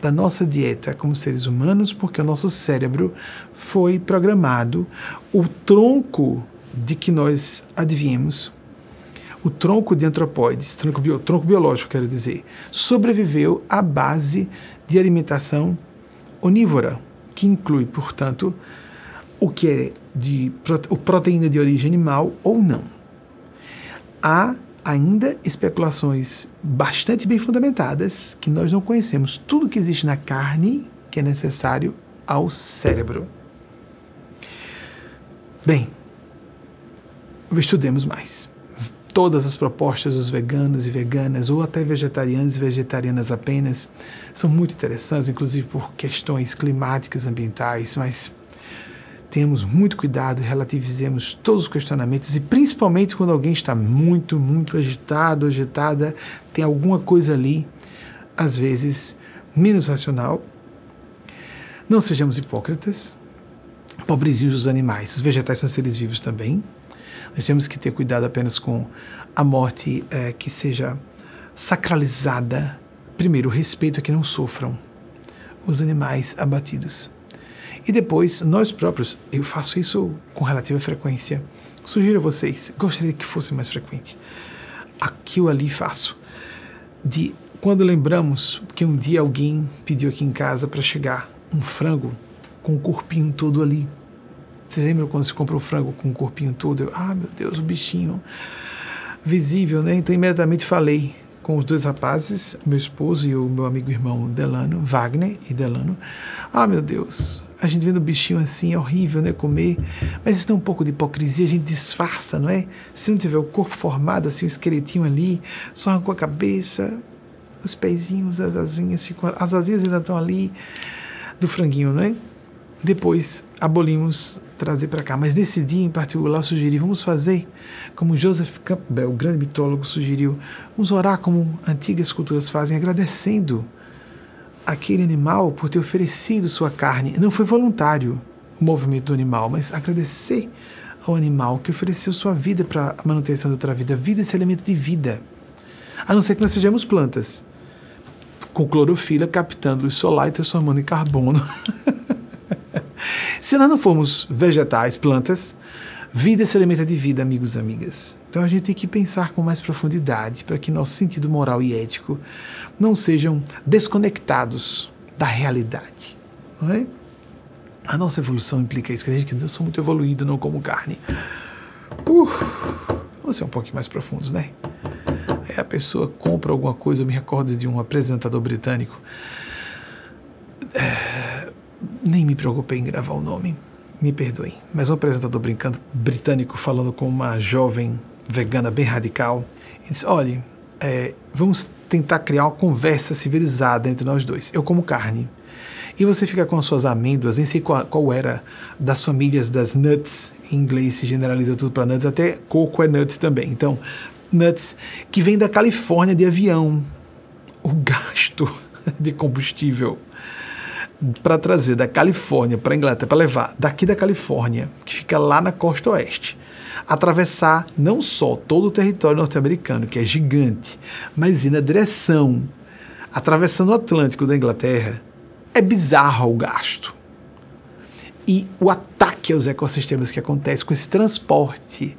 da nossa dieta como seres humanos, porque o nosso cérebro foi programado, o tronco de que nós adivinhamos, o tronco de antropóides, tronco, bio, tronco biológico, quero dizer, sobreviveu à base de alimentação onívora, que inclui, portanto, o que é de proteína de origem animal ou não. Há ainda especulações bastante bem fundamentadas que nós não conhecemos tudo que existe na carne que é necessário ao cérebro. Bem, estudemos mais. Todas as propostas dos veganos e veganas, ou até vegetarianos e vegetarianas apenas, são muito interessantes, inclusive por questões climáticas, ambientais, mas tenhamos muito cuidado, relativizemos todos os questionamentos e principalmente quando alguém está muito, muito agitado, agitada, tem alguma coisa ali, às vezes menos racional. Não sejamos hipócritas, pobrezinhos dos animais. Os vegetais são seres vivos também. Nós temos que ter cuidado apenas com a morte é, que seja sacralizada. Primeiro, o respeito a que não sofram os animais abatidos. E depois, nós próprios, eu faço isso com relativa frequência. Sugiro a vocês, gostaria que fosse mais frequente. Aqui ou ali faço. De quando lembramos que um dia alguém pediu aqui em casa para chegar um frango com o corpinho todo ali. Vocês lembram quando se comprou o frango com o corpinho todo? Eu, ah, meu Deus, o bichinho visível, né? Então imediatamente falei com os dois rapazes, meu esposo e o meu amigo irmão Delano, Wagner e Delano. Ah, meu Deus, a gente vendo o bichinho assim é horrível, né? Comer. Mas isso tem um pouco de hipocrisia, a gente disfarça, não é? Se não tiver o corpo formado, assim, o esqueletinho ali, só arrancou a cabeça, os pezinhos, as asinhas, ficam, as asinhas ainda estão ali do franguinho, não é? Depois abolimos trazer para cá. Mas nesse dia em particular eu sugeri, vamos fazer como Joseph Campbell, o grande mitólogo, sugeriu, vamos orar como antigas culturas fazem, agradecendo aquele animal por ter oferecido sua carne. Não foi voluntário o movimento do animal, mas agradecer ao animal que ofereceu sua vida para a manutenção da outra vida. Vida é esse elemento de vida. A não ser que nós sejamos plantas, com clorofila captando luz solar e transformando em carbono. Se nós não formos vegetais, plantas, vida se alimenta de vida, amigos e amigas. Então a gente tem que pensar com mais profundidade para que nosso sentido moral e ético não sejam desconectados da realidade. Não é? A nossa evolução implica isso, que a gente que eu sou muito evoluído, não como carne. Uh, vamos ser um pouquinho mais profundos, né? Aí a pessoa compra alguma coisa, eu me recordo de um apresentador britânico. É, nem me preocupei em gravar o nome, me perdoem, mas um apresentador brincando, britânico falando com uma jovem vegana bem radical, ele disse: olhe, é, vamos tentar criar uma conversa civilizada entre nós dois. Eu como carne. E você fica com as suas amêndoas, nem sei qual, qual era, das famílias das nuts, em inglês se generaliza tudo para nuts, até coco é nuts também. Então, nuts, que vem da Califórnia de avião. O gasto de combustível para trazer da Califórnia para a Inglaterra, para levar daqui da Califórnia, que fica lá na costa oeste, atravessar não só todo o território norte-americano, que é gigante, mas ir na direção, atravessando o Atlântico da Inglaterra, é bizarro o gasto. E o ataque aos ecossistemas que acontece com esse transporte.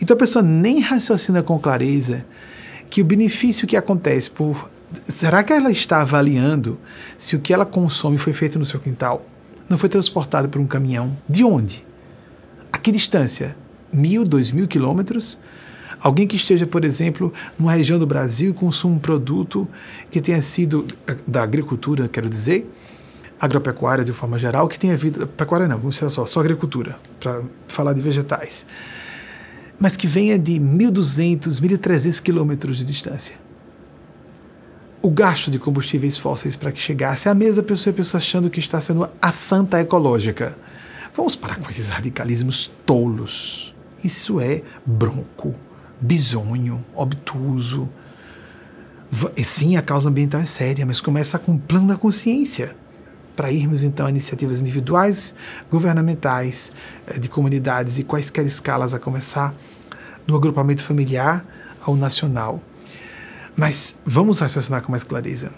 Então a pessoa nem raciocina com clareza que o benefício que acontece por será que ela está avaliando se o que ela consome foi feito no seu quintal? Não foi transportado por um caminhão? De onde? A que distância? Mil, dois mil quilômetros? Alguém que esteja, por exemplo, numa região do Brasil e consuma um produto que tenha sido eh, da agricultura, quero dizer, agropecuária de forma geral, que tenha vida. Pecuária não, vamos ser só, só agricultura, para falar de vegetais. Mas que venha de 1.200, 1.300 quilômetros de distância o gasto de combustíveis fósseis para que chegasse à mesa, pessoa, a pessoa achando que está sendo a santa ecológica. Vamos parar com esses radicalismos tolos. Isso é bronco, bisonho, obtuso. Sim, a causa ambiental é séria, mas começa com um plano da consciência para irmos então a iniciativas individuais, governamentais, eh, de comunidades e quaisquer escalas, a começar do agrupamento familiar ao nacional mas vamos raciocinar com mais clareza.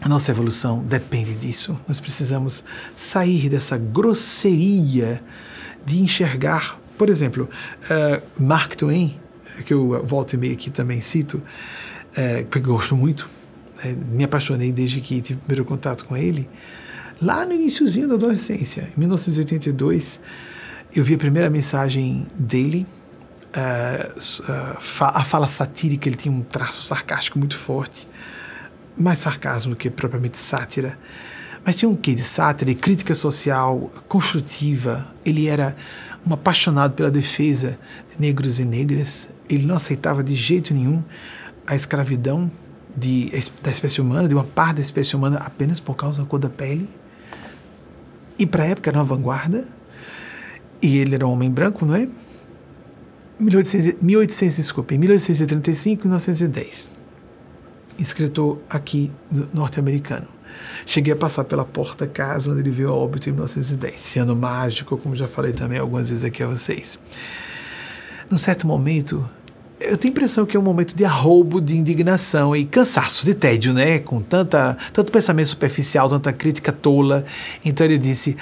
A nossa evolução depende disso. Nós precisamos sair dessa grosseria de enxergar, por exemplo, uh, Mark Twain, que eu volto e meio aqui também cito, uh, porque gosto muito, uh, me apaixonei desde que tive o primeiro contato com ele, lá no iníciozinho da adolescência, em 1982, eu vi a primeira mensagem dele a fala satírica, ele tinha um traço sarcástico muito forte, mais sarcasmo do que propriamente sátira, mas tinha um quê de sátira e crítica social construtiva. Ele era um apaixonado pela defesa de negros e negras. Ele não aceitava de jeito nenhum a escravidão de, da espécie humana, de uma parte da espécie humana apenas por causa da cor da pele. E para a época era uma vanguarda, e ele era um homem branco, não é? 1800, 1800, desculpe, 1835 e 1910. Escritor aqui norte-americano. Cheguei a passar pela porta casa onde ele veio a óbito em 1910. Esse ano mágico, como já falei também algumas vezes aqui a vocês. Num certo momento, eu tenho a impressão que é um momento de arroubo, de indignação e cansaço, de tédio, né? Com tanta, tanto pensamento superficial, tanta crítica tola. Então ele disse: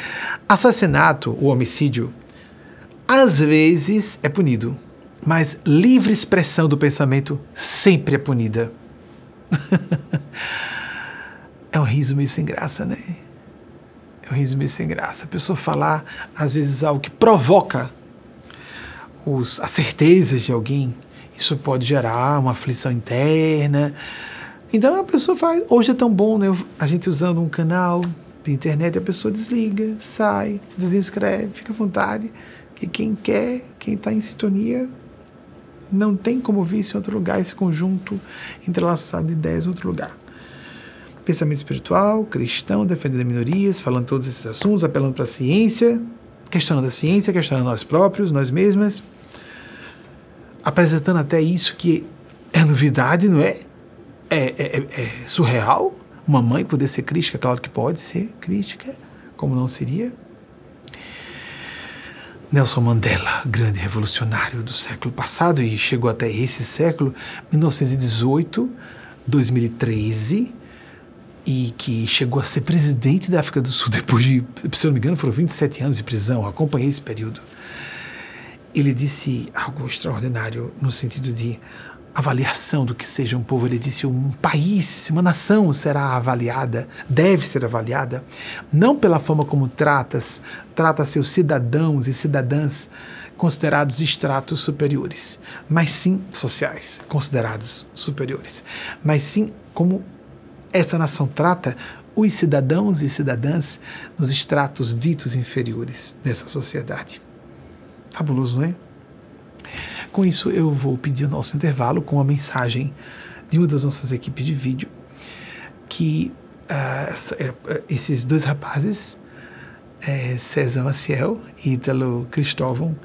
assassinato, o homicídio, às vezes é punido, mas livre expressão do pensamento sempre é punida. é um riso meio sem graça, né? É um riso meio sem graça. A pessoa falar, às vezes, algo que provoca os, as certezas de alguém isso pode gerar uma aflição interna. Então a pessoa faz. Hoje é tão bom, né? A gente usando um canal de internet, a pessoa desliga, sai, se desinscreve, fica à vontade. Que quem quer, quem está em sintonia, não tem como vir em outro lugar, esse conjunto entrelaçado de ideias em outro lugar. Pensamento espiritual, cristão, defendendo minorias, falando todos esses assuntos, apelando para a ciência, questionando a ciência, questionando nós próprios, nós mesmas apresentando até isso que é novidade, não é? É, é, é, é surreal uma mãe poder ser crítica, claro que pode ser crítica, como não seria? Nelson Mandela, grande revolucionário do século passado e chegou até esse século, 1918, 2013, e que chegou a ser presidente da África do Sul depois de, se eu não me engano, foram 27 anos de prisão, acompanhei esse período. Ele disse algo extraordinário no sentido de avaliação do que seja um povo. Ele disse: um país, uma nação será avaliada, deve ser avaliada, não pela forma como tratas, trata seus cidadãos e cidadãs considerados estratos superiores, mas sim sociais, considerados superiores, mas sim como esta nação trata os cidadãos e cidadãs nos estratos ditos inferiores dessa sociedade. Fabuloso, não é? Com isso, eu vou pedir o nosso intervalo com a mensagem de uma das nossas equipes de vídeo que uh, esses dois rapazes, é, César Maciel e Italo Cristóvão,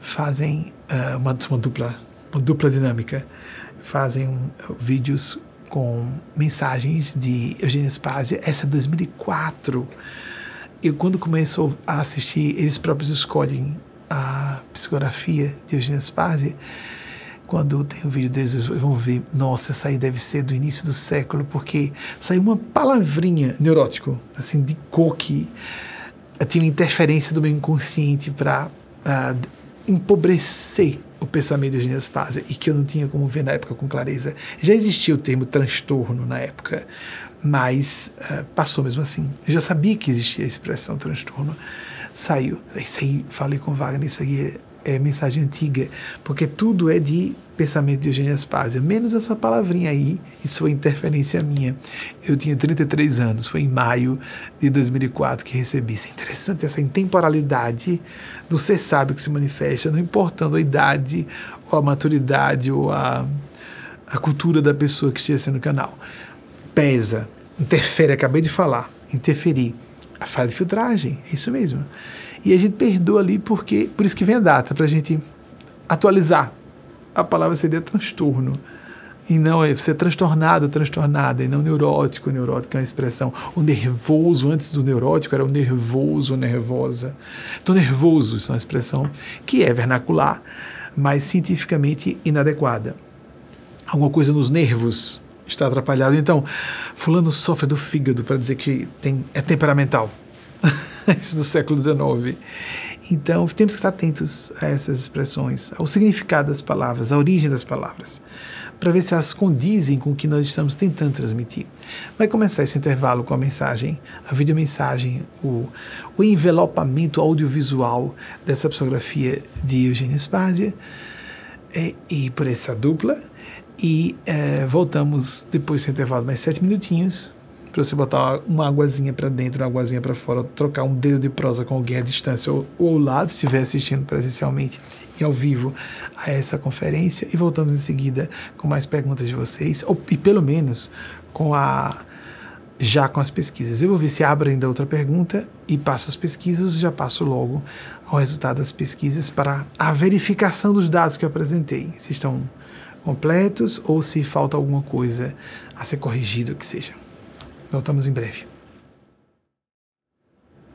fazem uh, uma, uma, dupla, uma dupla dinâmica, fazem um, vídeos com mensagens de Eugênio Spazia, essa é 2004. Eu, quando começo a assistir, eles próprios escolhem a psicografia de Eugênio Spazia, quando tem o um vídeo deles, vocês vão ver, nossa, essa aí deve ser do início do século, porque saiu uma palavrinha neurótico, assim, de cor que tinha uma interferência do meu inconsciente para uh, empobrecer o pensamento de Eugênio Spazia e que eu não tinha como ver na época com clareza. Já existia o termo transtorno na época, mas uh, passou mesmo assim. Eu já sabia que existia a expressão transtorno, saiu. Isso aí, falei com Wagner, isso aí é, é mensagem antiga, porque tudo é de pensamento de Eugênio Aspásia, menos essa palavrinha aí, isso foi interferência minha. Eu tinha 33 anos, foi em maio de 2004 que recebi. Isso é interessante, essa intemporalidade do ser sábio que se manifesta, não importando a idade, ou a maturidade, ou a, a cultura da pessoa que esteja no canal. Pesa, interfere, acabei de falar, interferir a falha de filtragem, é isso mesmo. E a gente perdoa ali porque, por isso que vem a data, para a gente atualizar. A palavra seria transtorno. E não é ser transtornado, transtornada, e não neurótico. Neurótico é uma expressão. O nervoso, antes do neurótico, era o nervoso, nervosa. Então, nervoso, isso é uma expressão que é vernacular, mas cientificamente inadequada. Alguma coisa nos nervos, está atrapalhado. Então, fulano sofre do fígado para dizer que tem, é temperamental. Isso do século XIX. Então, temos que estar atentos a essas expressões, ao significado das palavras, à origem das palavras, para ver se elas condizem com o que nós estamos tentando transmitir. Vai começar esse intervalo com a mensagem, a videomensagem, o, o envelopamento audiovisual dessa psicografia de Eugênio Spazia, e, e por essa dupla, e é, voltamos depois do intervalo mais sete minutinhos para você botar uma águazinha para dentro, uma águazinha para fora, trocar um dedo de prosa com alguém à distância ou, ou ao lado, se estiver assistindo presencialmente e ao vivo a essa conferência. E voltamos em seguida com mais perguntas de vocês, ou, e pelo menos com a já com as pesquisas. Eu vou ver se abro ainda outra pergunta e passo as pesquisas, já passo logo ao resultado das pesquisas para a verificação dos dados que eu apresentei, se estão completos ou se falta alguma coisa a ser corrigida, que seja. Voltamos em breve.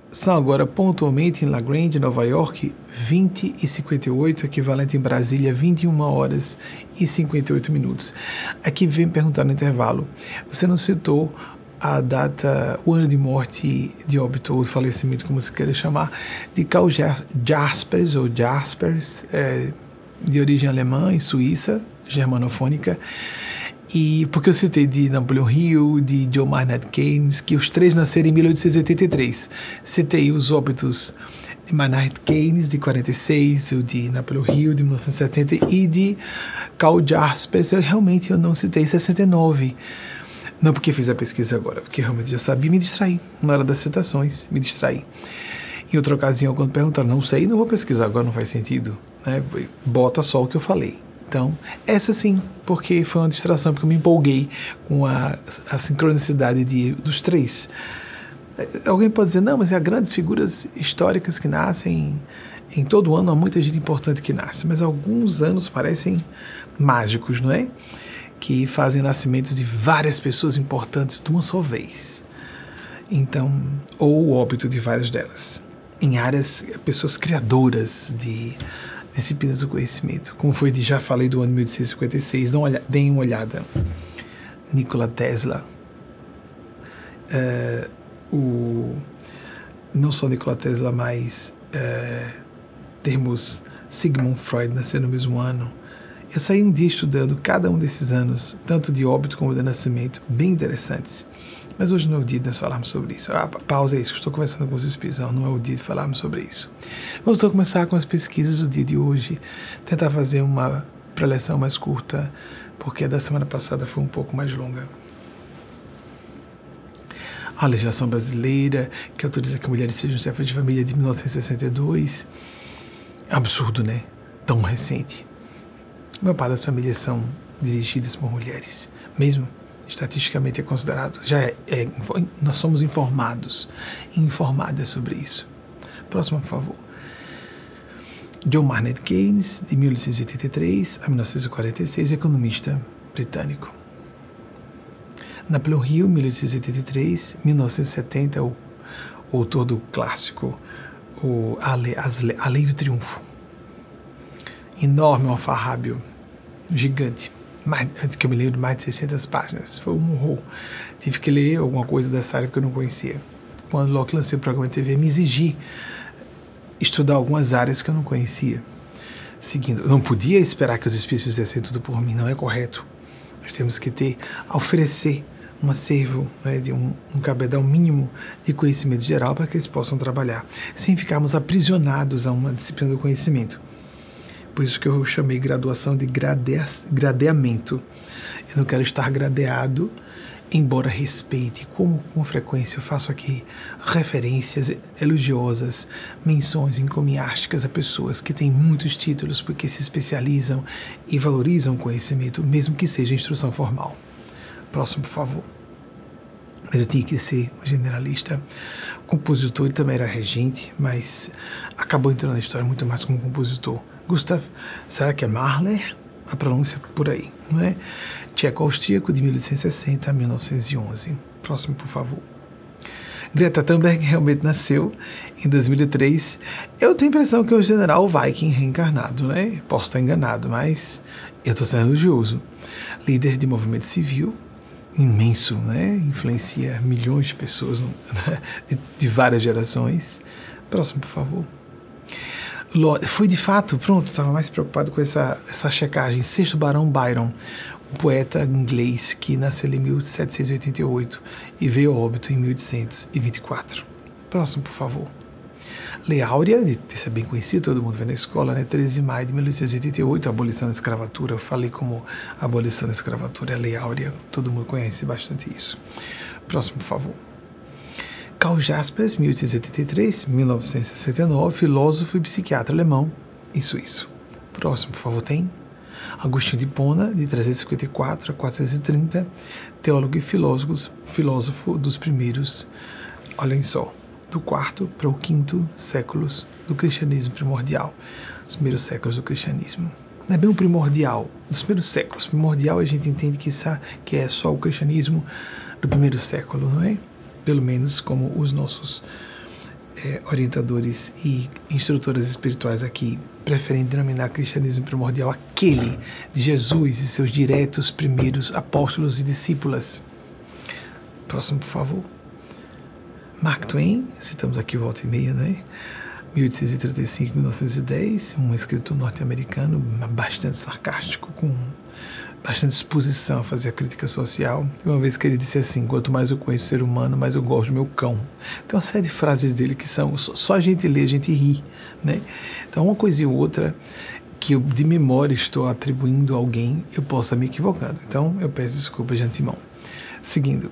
São agora pontualmente em La Grande, Nova York, 20 e 58, equivalente em Brasília, 21 horas e 58 minutos. Aqui vem perguntar no intervalo. Você não citou a data, o ano de morte, de óbito ou falecimento, como se queira chamar, de Karl Jaspers, ou Jaspers, é, de origem alemã e suíça, germanofônica. E porque eu citei de Napoleon Hill, de Joe Maynard Keynes, que os três nasceram em 1883. Citei os óbitos de Maynard Keynes, de 46, o de Napoleon Hill, de 1970, e de Karl Jaspers, eu realmente eu não citei 69 não porque fiz a pesquisa agora, porque realmente já sabia, me distraí na hora das citações, me distraí. Em outra ocasião, quando perguntaram, não sei, não vou pesquisar agora, não faz sentido. Né? Bota só o que eu falei. Então, essa sim, porque foi uma distração, porque eu me empolguei com a, a sincronicidade de, dos três. É, alguém pode dizer, não, mas há grandes figuras históricas que nascem em todo ano, há muita gente importante que nasce, mas alguns anos parecem mágicos, não é? que fazem nascimentos de várias pessoas importantes de uma só vez. Então, ou o óbito de várias delas. Em áreas, pessoas criadoras de disciplinas do conhecimento. Como foi de, já falei do ano 1856, deem uma olhada. Nikola Tesla. É, o, não só Nikola Tesla, mas é, termos Sigmund Freud nascer no mesmo ano. Eu saí um dia estudando cada um desses anos, tanto de óbito como de nascimento, bem interessantes. Mas hoje não é o dia de nós falarmos sobre isso. Ah, pausa é isso, estou conversando com os espíritos, não, é o dia de falarmos sobre isso. Vamos então começar com as pesquisas do dia de hoje, tentar fazer uma preleção mais curta, porque a da semana passada foi um pouco mais longa. A legislação brasileira, que autoriza que mulheres sejam chefes de família de 1962. Absurdo, né? Tão recente. Meu pai das famílias são dirigidas por mulheres, mesmo estatisticamente é considerado, já é, é, nós somos informados, informadas sobre isso. Próximo, por favor. John Maynard Keynes, de 1883 a 1946, economista britânico. Napoleon Hill, 1883, 1970, o, o autor do clássico o, a, Lei, a Lei do Triunfo enorme, um alfarrábio gigante. Mais, antes que eu me lembro de mais de 600 páginas. Foi um horror. Tive que ler alguma coisa dessa área que eu não conhecia. Quando logo lancei o programa de TV, me exigi estudar algumas áreas que eu não conhecia. Seguindo, eu não podia esperar que os espíritos fizessem tudo por mim, não é correto. Nós temos que ter, oferecer um acervo, né, de um, um cabedal mínimo de conhecimento geral para que eles possam trabalhar, sem ficarmos aprisionados a uma disciplina do conhecimento. Por isso que eu chamei graduação de grade, gradeamento. Eu não quero estar gradeado, embora respeite, como com frequência eu faço aqui referências elogiosas, menções encomiásticas a pessoas que têm muitos títulos porque se especializam e valorizam o conhecimento, mesmo que seja instrução formal. Próximo, por favor. Mas eu tinha que ser um generalista. Compositor, ele também era regente, mas acabou entrando na história muito mais como compositor Gustav, será que é Mahler? A pronúncia por aí, não é? Tcheco-austríaco de 1860 a 1911. Próximo, por favor. Greta Thunberg realmente nasceu em 2003. Eu tenho a impressão que é o general Viking reencarnado, né? Posso estar enganado, mas eu estou sendo elogioso. Líder de movimento civil, imenso, né? Influencia milhões de pessoas de várias gerações. Próximo, por favor. Foi de fato, pronto, estava mais preocupado com essa, essa checagem. Sexto Barão Byron, um poeta inglês que nasceu em 1788 e veio ao óbito em 1824. Próximo, por favor. Lei Áurea, isso é bem conhecido, todo mundo vê na escola, né? 13 de maio de 1888, abolição da escravatura. Eu falei como abolição da escravatura é a Lei Áurea, todo mundo conhece bastante isso. Próximo, por favor. Karl Jaspers, 1883-1969, filósofo e psiquiatra alemão e suíço. Próximo, por favor, tem. Agostinho de Pona, de 354 a 430, teólogo e filósofo, filósofo dos primeiros, olhem só, do quarto para o quinto séculos do cristianismo primordial, os primeiros séculos do cristianismo. Não é bem o primordial, dos primeiros séculos. Primordial a gente entende que, que é só o cristianismo do primeiro século, não é? Pelo menos como os nossos é, orientadores e instrutores espirituais aqui preferem denominar cristianismo primordial aquele de Jesus e seus diretos primeiros apóstolos e discípulas. Próximo, por favor. Mark Twain, citamos aqui volta e meia, né? 1835-1910, um escritor norte-americano bastante sarcástico, com bastante disposição a fazer a crítica social. Uma vez que ele disse assim: quanto mais eu conheço o ser humano, mais eu gosto do meu cão. Tem uma série de frases dele que são só a gente lê, a gente ri, né? Então, uma coisa e outra que eu de memória estou atribuindo a alguém, eu posso estar me equivocando. Então, eu peço desculpas de antemão. Seguindo.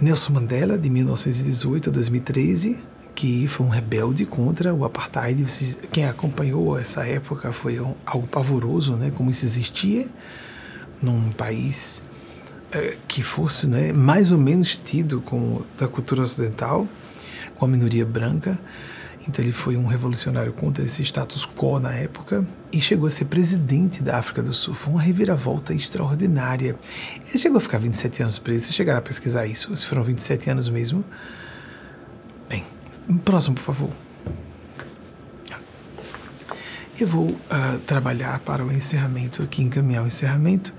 Nelson Mandela, de 1918 a 2013, que foi um rebelde contra o apartheid. Quem acompanhou essa época foi algo pavoroso, né? Como isso existia num país é, que fosse, né, mais ou menos tido como da cultura ocidental, com a minoria branca. Então ele foi um revolucionário contra esse status quo na época e chegou a ser presidente da África do Sul. Foi uma reviravolta extraordinária. Ele chegou a ficar 27 anos preso. Vocês chegaram a pesquisar isso? Se foram 27 anos mesmo? Próximo, por favor. Eu vou uh, trabalhar para o encerramento aqui, encaminhar o encerramento.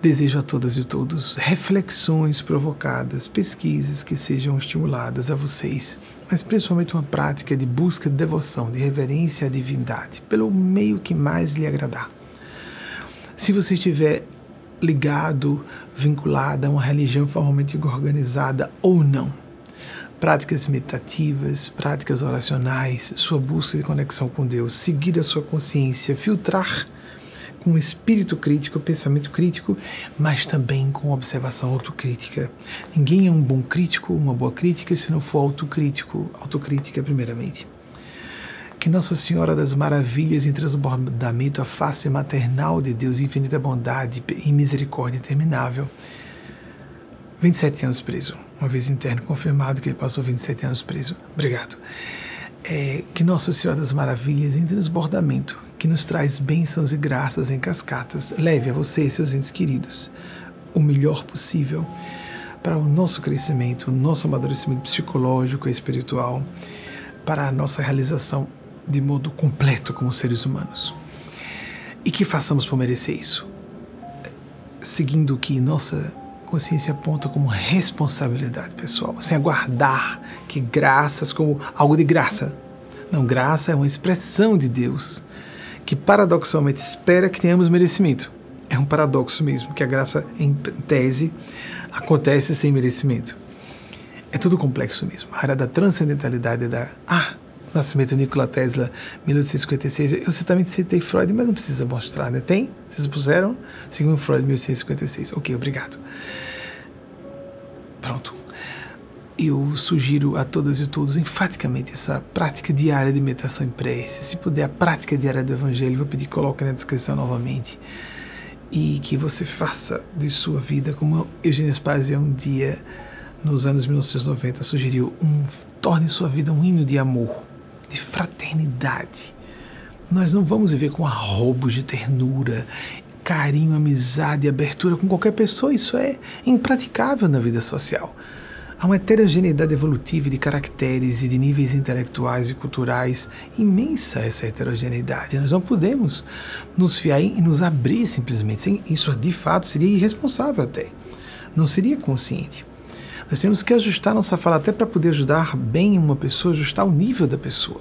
Desejo a todas e todos reflexões provocadas, pesquisas que sejam estimuladas a vocês, mas principalmente uma prática de busca de devoção, de reverência à divindade, pelo meio que mais lhe agradar. Se você estiver ligado, vinculado a uma religião formalmente organizada ou não, práticas meditativas, práticas oracionais, sua busca de conexão com Deus, seguir a sua consciência, filtrar com espírito crítico, pensamento crítico, mas também com observação autocrítica. Ninguém é um bom crítico, uma boa crítica, se não for autocrítico, autocrítica primeiramente. Que Nossa Senhora das Maravilhas em transbordamento, a face maternal de Deus, infinita bondade e misericórdia interminável, 27 anos preso. Uma vez interno confirmado que ele passou 27 anos preso. Obrigado. É, que Nossa Senhora das Maravilhas em transbordamento, que nos traz bênçãos e graças em cascatas, leve a você e seus entes queridos o melhor possível para o nosso crescimento, o nosso amadurecimento psicológico e espiritual, para a nossa realização de modo completo como seres humanos. E que façamos por merecer isso, seguindo o que nossa consciência aponta como responsabilidade pessoal, sem aguardar que graças como algo de graça. Não, graça é uma expressão de Deus que paradoxalmente espera que tenhamos merecimento. É um paradoxo mesmo, que a graça, em tese, acontece sem merecimento. É tudo complexo mesmo. A área da transcendentalidade da. Ah, nascimento de Nikola Tesla, 1856. Eu certamente citei Freud, mas não precisa mostrar, né? Tem? Vocês puseram? Segundo Freud, 1856. Ok, obrigado. Pronto. Eu sugiro a todas e todos enfaticamente essa prática diária de meditação em prece. Se puder, a prática diária do Evangelho, vou pedir que coloque na descrição novamente. E que você faça de sua vida, como Eugênio Spazia um dia, nos anos 1990, sugeriu, um, torne sua vida um hino de amor de fraternidade. Nós não vamos viver com arrobos de ternura, carinho, amizade, abertura com qualquer pessoa. Isso é impraticável na vida social. Há uma heterogeneidade evolutiva de caracteres e de níveis intelectuais e culturais imensa essa heterogeneidade. Nós não podemos nos fiar e nos abrir simplesmente. Isso de fato seria irresponsável até. Não seria consciente. Nós temos que ajustar nossa fala até para poder ajudar bem uma pessoa, ajustar o nível da pessoa,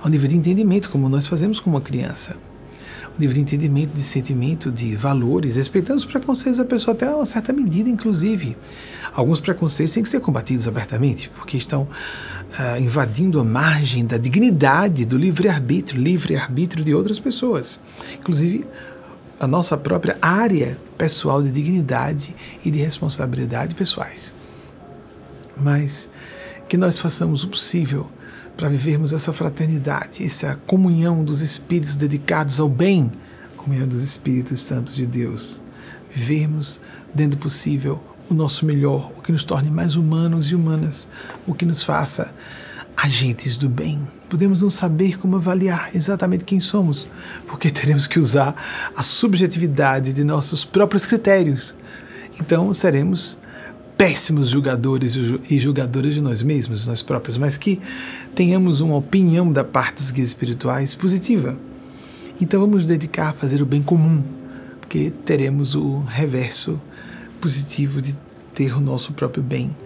ao nível de entendimento, como nós fazemos com uma criança. O nível de entendimento, de sentimento, de valores, respeitando os preconceitos da pessoa até uma certa medida, inclusive. Alguns preconceitos têm que ser combatidos abertamente, porque estão uh, invadindo a margem da dignidade do livre-arbítrio, livre-arbítrio de outras pessoas. Inclusive, a nossa própria área pessoal de dignidade e de responsabilidade pessoais mas que nós façamos o possível para vivermos essa fraternidade, essa comunhão dos espíritos dedicados ao bem, comunhão dos espíritos santos de Deus. Vivermos, dentro do possível, o nosso melhor, o que nos torne mais humanos e humanas, o que nos faça agentes do bem. Podemos não saber como avaliar exatamente quem somos, porque teremos que usar a subjetividade de nossos próprios critérios. Então seremos péssimos julgadores e julgadoras de nós mesmos, nós próprios, mas que tenhamos uma opinião da parte dos guias espirituais positiva. Então vamos dedicar a fazer o bem comum, porque teremos o reverso positivo de ter o nosso próprio bem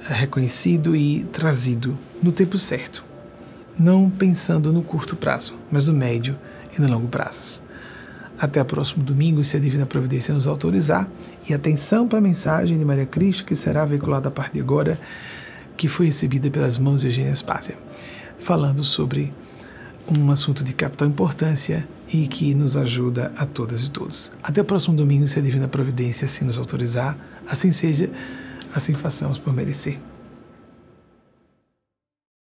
reconhecido e trazido no tempo certo, não pensando no curto prazo, mas no médio e no longo prazo. Até o próximo domingo, se a Divina Providência nos autorizar. E atenção para a mensagem de Maria Cristo, que será veiculada a partir de agora, que foi recebida pelas mãos de Eugênia Spásia, falando sobre um assunto de capital importância e que nos ajuda a todas e todos. Até o próximo domingo, se a Divina Providência assim nos autorizar. Assim seja, assim façamos por merecer.